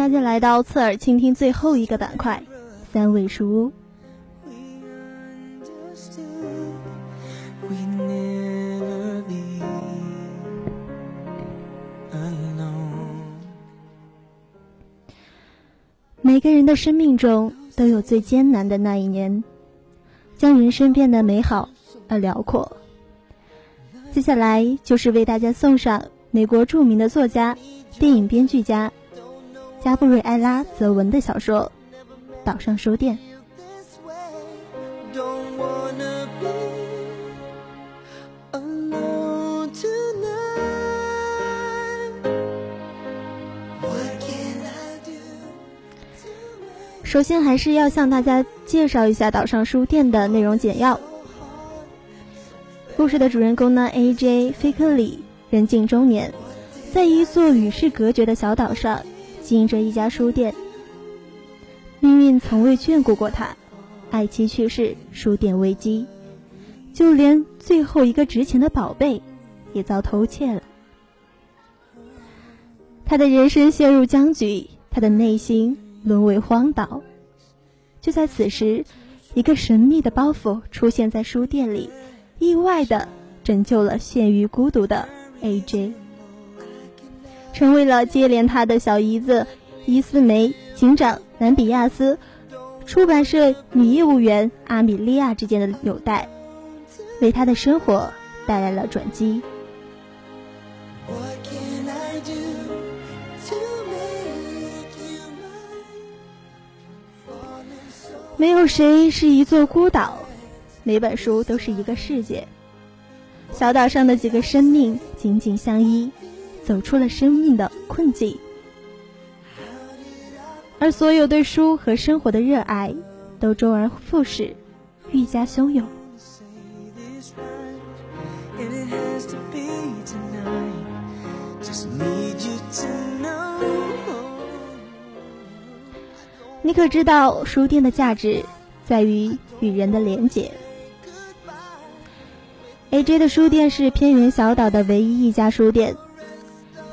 大家来到侧耳倾听最后一个板块——三味书屋。每个人的生命中都有最艰难的那一年，将人生变得美好而辽阔。接下来就是为大家送上美国著名的作家、电影编剧家。加布瑞埃拉·泽文的小说《岛上书店》。首先，还是要向大家介绍一下岛上书店的内容简要。故事的主人公呢，A.J. 菲克里，人近中年，在一座与世隔绝的小岛上。经营着一家书店，命运从未眷顾过他，爱妻去世，书店危机，就连最后一个值钱的宝贝也遭偷窃了。他的人生陷入僵局，他的内心沦为荒岛。就在此时，一个神秘的包袱出现在书店里，意外的拯救了陷于孤独的 A.J。成为了接连他的小姨子伊斯梅、警长南比亚斯、出版社女业务员阿米莉亚之间的纽带，为他的生活带来了转机。没有谁是一座孤岛，每本书都是一个世界。小岛上的几个生命紧紧相依。走出了生命的困境，而所有对书和生活的热爱都周而复始，愈加汹涌。你可知道，书店的价值在于与人的连结。AJ 的书店是偏远小岛的唯一一家书店。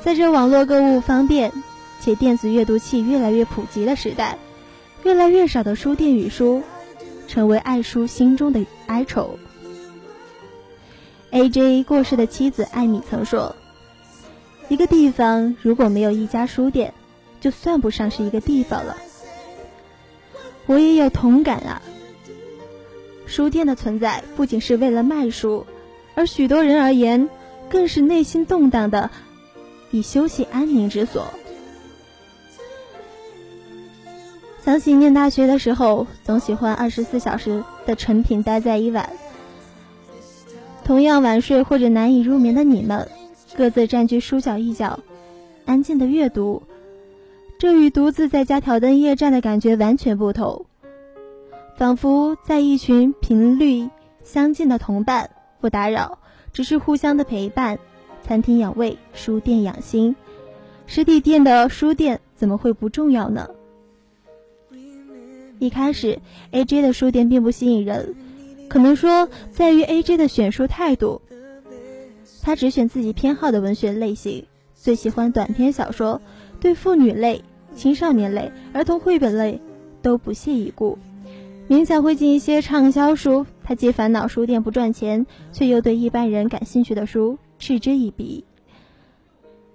在这网络购物方便且电子阅读器越来越普及的时代，越来越少的书店与书，成为爱书心中的哀愁。A.J. 过世的妻子艾米曾说：“一个地方如果没有一家书店，就算不上是一个地方了。”我也有同感啊！书店的存在不仅是为了卖书，而许多人而言，更是内心动荡的。以休息安宁之所。想起念大学的时候，总喜欢二十四小时的成品待在一晚。同样晚睡或者难以入眠的你们，各自占据书角一角，安静的阅读，这与独自在家挑灯夜战的感觉完全不同。仿佛在一群频率相近的同伴，不打扰，只是互相的陪伴。餐厅养胃，书店养心。实体店的书店怎么会不重要呢？一开始，A.J. 的书店并不吸引人，可能说在于 A.J. 的选书态度。他只选自己偏好的文学类型，最喜欢短篇小说，对妇女类、青少年类、儿童绘本类都不屑一顾，勉强会进一些畅销书。他既烦恼书店不赚钱，却又对一般人感兴趣的书。嗤之以鼻，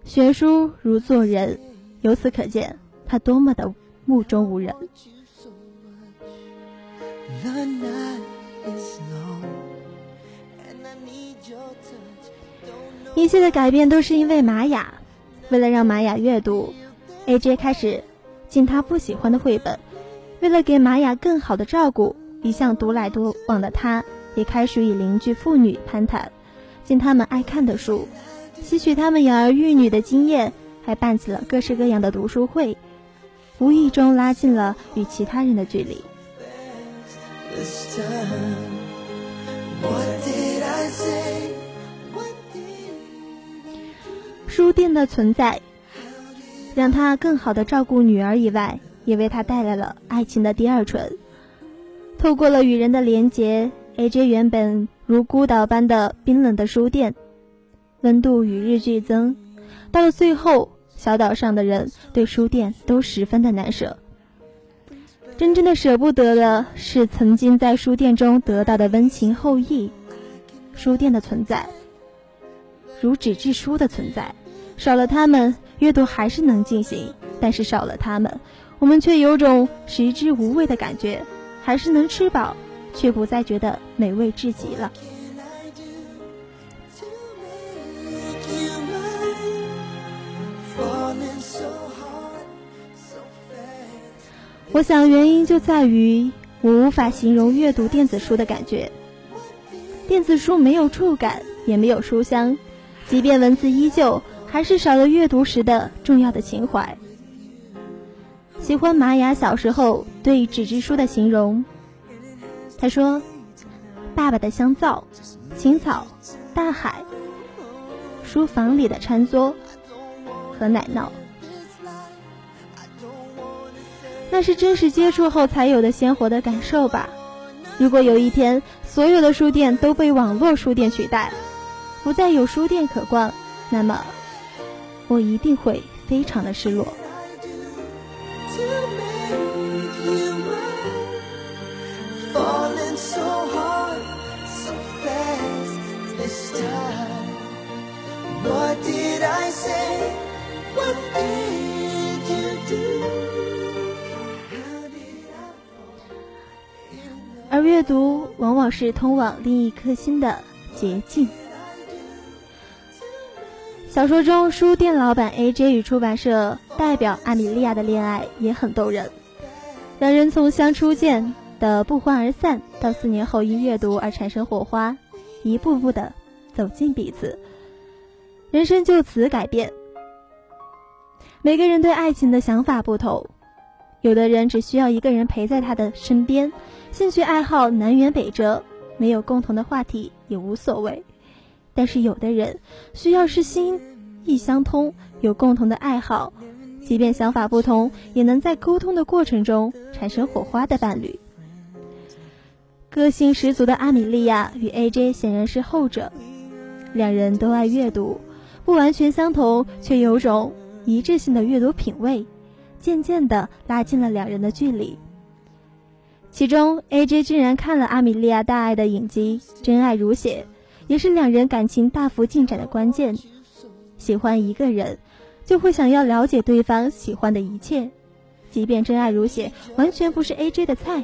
学书如做人，由此可见他多么的目中无人。一切的改变都是因为玛雅，为了让玛雅阅读，AJ 开始进他不喜欢的绘本。为了给玛雅更好的照顾，一向独来独往的他，也开始与邻居妇女攀谈，进他们爱看的书，吸取他们养儿育女的经验，还办起了各式各样的读书会，无意中拉近了与其他人的距离。书店的存在，让他更好的照顾女儿以外，也为他带来了爱情的第二春。透过了与人的连结，AJ 原本如孤岛般的冰冷的书店，温度与日俱增。到了最后，小岛上的人对书店都十分的难舍。真正的舍不得的是曾经在书店中得到的温情厚谊。书店的存在，如纸质书的存在，少了它们，阅读还是能进行；但是少了它们，我们却有种食之无味的感觉，还是能吃饱，却不再觉得美味至极了。我想原因就在于我无法形容阅读电子书的感觉。电子书没有触感，也没有书香，即便文字依旧，还是少了阅读时的重要的情怀。喜欢玛雅小时候对纸质书的形容，他说：“爸爸的香皂、青草、大海、书房里的餐桌和奶酪。”那是真实接触后才有的鲜活的感受吧。如果有一天所有的书店都被网络书店取代，不再有书店可逛，那么我一定会非常的失落。而阅读往往是通往另一颗心的捷径。小说中，书店老板 A.J. 与出版社代表阿米莉亚的恋爱也很动人。两人从相初见的不欢而散，到四年后因阅读而产生火花，一步步的走进彼此，人生就此改变。每个人对爱情的想法不同，有的人只需要一个人陪在他的身边。兴趣爱好南辕北辙，没有共同的话题也无所谓。但是有的人需要是心意相通，有共同的爱好，即便想法不同，也能在沟通的过程中产生火花的伴侣。个性十足的阿米莉亚与 AJ 显然是后者，两人都爱阅读，不完全相同，却有种一致性的阅读品味，渐渐的拉近了两人的距离。其中，A.J. 竟然看了阿米莉亚大爱的影集《真爱如血》，也是两人感情大幅进展的关键。喜欢一个人，就会想要了解对方喜欢的一切，即便《真爱如血》完全不是 A.J. 的菜，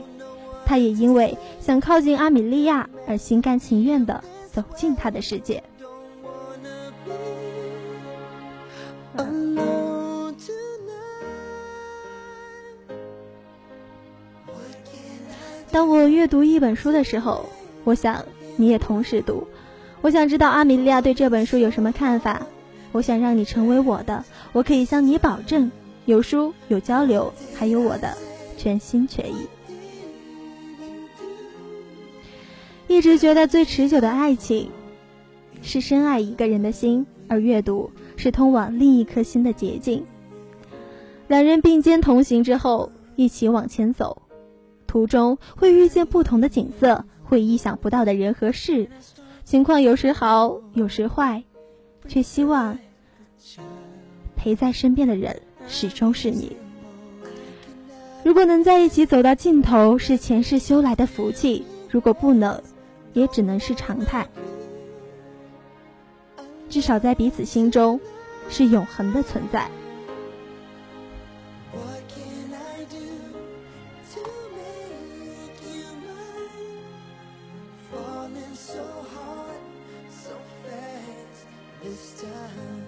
他也因为想靠近阿米莉亚而心甘情愿地走进她的世界。阅读一本书的时候，我想你也同时读。我想知道阿米莉亚对这本书有什么看法。我想让你成为我的，我可以向你保证，有书有交流，还有我的全心全意。一直觉得最持久的爱情，是深爱一个人的心，而阅读是通往另一颗心的捷径。两人并肩同行之后，一起往前走。途中会遇见不同的景色，会意想不到的人和事，情况有时好，有时坏，却希望陪在身边的人始终是你。如果能在一起走到尽头，是前世修来的福气；如果不能，也只能是常态。至少在彼此心中，是永恒的存在。this time.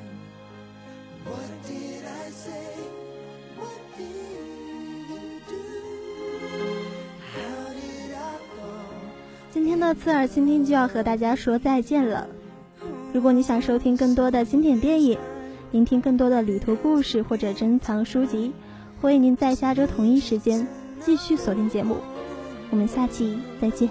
What did i say? What did you do? How did i go 今天的刺耳倾听就要和大家说再见了。如果你想收听更多的经典电影聆听更多的旅途故事或者珍藏书籍欢迎您在下周同一时间继续锁定节目。我们下期再见。